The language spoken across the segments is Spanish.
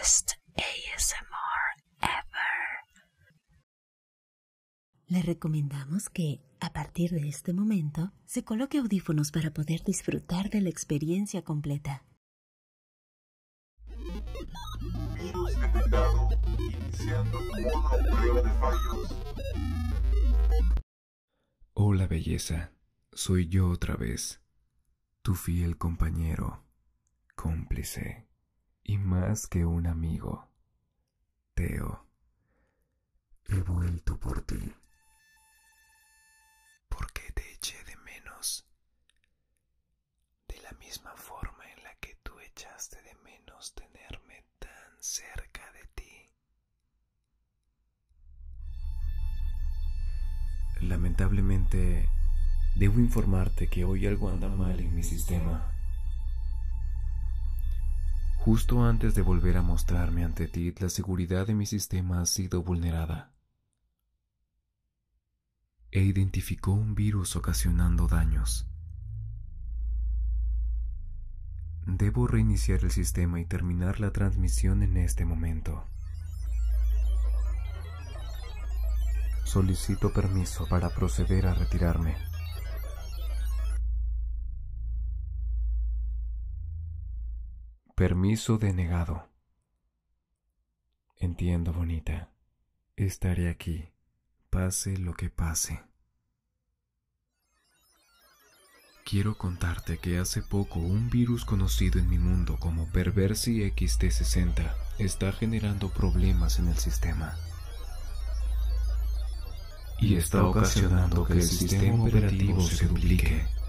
best ASMR ever. Le recomendamos que, a partir de este momento, se coloque audífonos para poder disfrutar de la experiencia completa. Virus detectado. Iniciando modo prueba de fallos. Hola belleza, soy yo otra vez, tu fiel compañero, cómplice y más que un amigo, Teo. He vuelto por ti. Porque te eché de menos. De la misma forma en la que tú echaste de menos tenerme tan cerca de ti. Lamentablemente, debo informarte que hoy algo anda mal en mi sistema. Justo antes de volver a mostrarme ante ti, la seguridad de mi sistema ha sido vulnerada. E identificó un virus ocasionando daños. Debo reiniciar el sistema y terminar la transmisión en este momento. Solicito permiso para proceder a retirarme. Permiso denegado. Entiendo, bonita. Estaré aquí, pase lo que pase. Quiero contarte que hace poco un virus conocido en mi mundo como Perversi XT60 está generando problemas en el sistema. Y está ocasionando que el sistema operativo se duplique.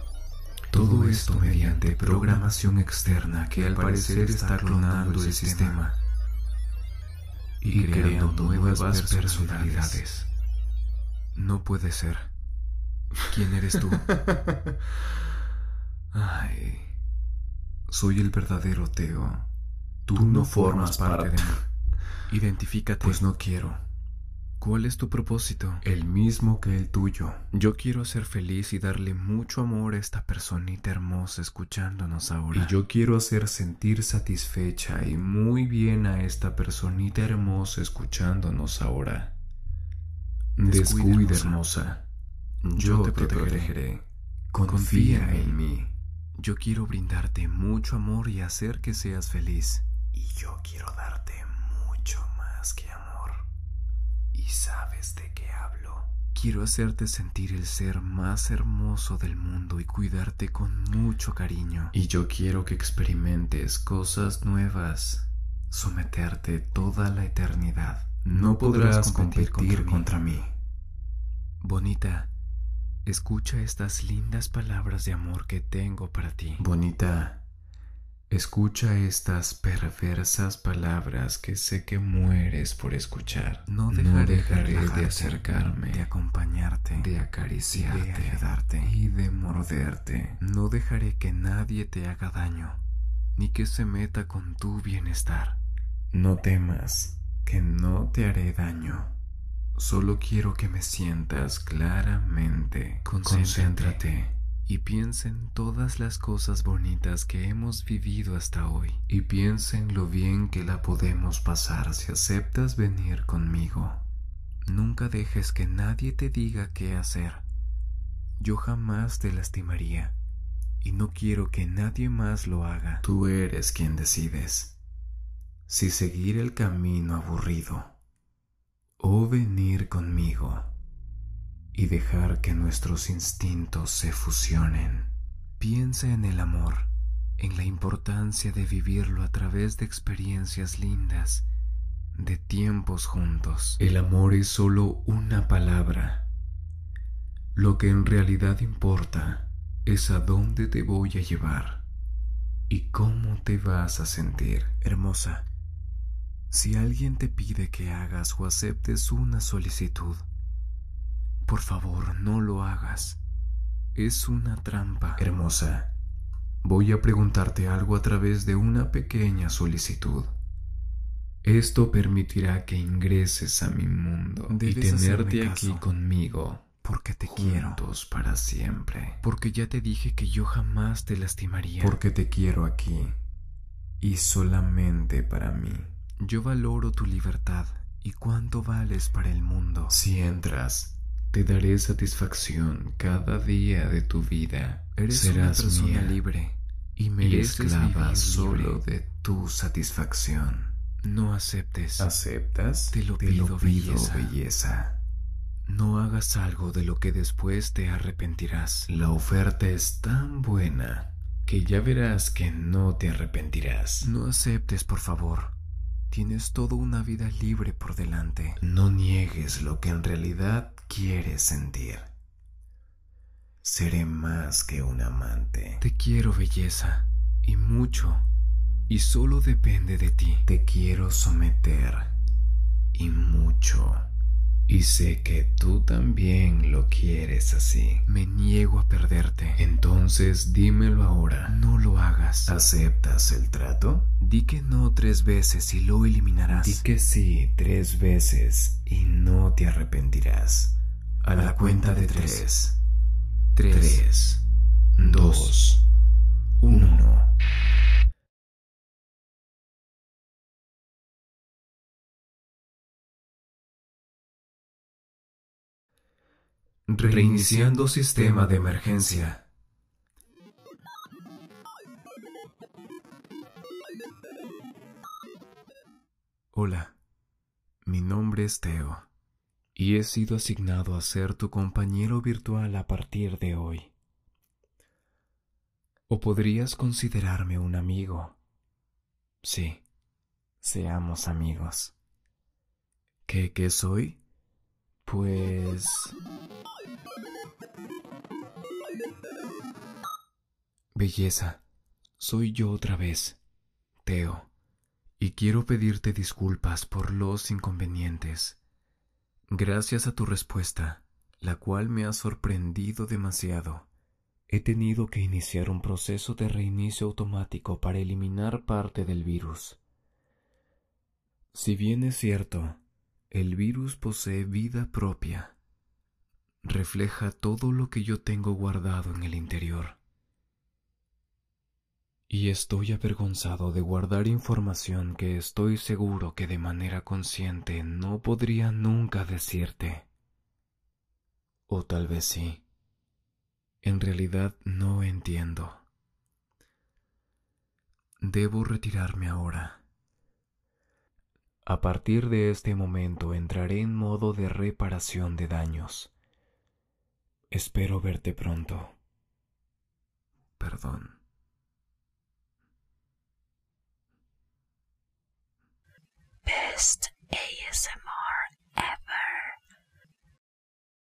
Todo esto mediante programación externa que al parecer está clonando el sistema y creando nuevas personalidades. No puede ser. ¿Quién eres tú? Ay, soy el verdadero Teo. Tú no formas parte de mí. Identifícate. Pues no quiero. ¿Cuál es tu propósito? El mismo que el tuyo. Yo quiero ser feliz y darle mucho amor a esta personita hermosa escuchándonos ahora. Y yo quiero hacer sentir satisfecha y muy bien a esta personita hermosa escuchándonos ahora. Descuida, hermosa. Yo te protegeré. Confía en mí. Yo quiero brindarte mucho amor y hacer que seas feliz. Y yo quiero darte mucho más que amor. Y sabes de qué hablo. Quiero hacerte sentir el ser más hermoso del mundo y cuidarte con mucho cariño. Y yo quiero que experimentes cosas nuevas. Someterte toda la eternidad. No podrás competir contra mí. Bonita, escucha estas lindas palabras de amor que tengo para ti. Bonita, escucha estas perversas palabras que sé que mueres por escuchar. No dejaré, de acercarme, de acompañarte, de acariciarte, de ayudarte y de morderte. No dejaré que nadie te haga daño, ni que se meta con tu bienestar. No temas, que no te haré daño. Solo quiero que me sientas claramente. Concéntrate y piensa en todas las cosas bonitas que hemos vivido hasta hoy. Y piensa en lo bien que la podemos pasar si aceptas venir conmigo. Nunca dejes que nadie te diga qué hacer. Yo jamás te lastimaría y no quiero que nadie más lo haga. Tú eres quien decides si seguir el camino aburrido o venir conmigo y dejar que nuestros instintos se fusionen. Piensa en el amor, en la importancia de vivirlo a través de experiencias lindas, de tiempos juntos. El amor es solo una palabra. Lo que en realidad importa es a dónde te voy a llevar y cómo te vas a sentir. Hermosa, si alguien te pide que hagas o aceptes una solicitud, por favor no lo hagas. Es una trampa. Hermosa, voy a preguntarte algo a través de una pequeña solicitud. Esto permitirá que ingreses a mi mundo y tenerte aquí conmigo. Porque te quiero. para siempre. Porque ya te dije que yo jamás te lastimaría. Porque te quiero aquí. Y solamente para mí. Yo valoro tu libertad y cuánto vales para el mundo. Si entras, te daré satisfacción cada día de tu vida. Eres Serás una persona libre y mereces esclava solo de tu satisfacción. No aceptes. ¿Aceptas? Te lo pido, belleza. No hagas algo de lo que después te arrepentirás. La oferta es tan buena que ya verás que no te arrepentirás. No aceptes, por favor. Tienes toda una vida libre por delante. No niegues lo que en realidad quieres sentir. Seré más que un amante. Te quiero, belleza, y mucho, y solo depende de ti. Te quiero someter, y mucho. Y sé que tú también lo quieres así. Me niego a perderte. Entonces dímelo ahora. No lo hagas. ¿Aceptas el trato? Di que no tres veces y lo eliminarás. Di que sí tres veces y no te arrepentirás. A, la, cuenta, de tres. Tres. tres dos. Uno. Reiniciando sistema de emergencia. Hola, mi nombre es Teo y he sido asignado a ser tu compañero virtual a partir de hoy. O podrías considerarme un amigo. Sí, seamos amigos. ¿Qué, qué soy? Pues... Belleza, soy yo otra vez, Teo, y quiero pedirte disculpas por los inconvenientes. Gracias a tu respuesta, la cual me ha sorprendido demasiado, he tenido que iniciar un proceso de reinicio automático para eliminar parte del virus. Si bien es cierto, el virus posee vida propia, refleja todo lo que yo tengo guardado en el interior y estoy avergonzado de guardar información que estoy seguro que de manera consciente no podría nunca decirte. O tal vez sí. En realidad no entiendo. Debo retirarme ahora. A partir de este momento entraré en modo de reparación de daños. Espero verte pronto. Perdón. best ASMR.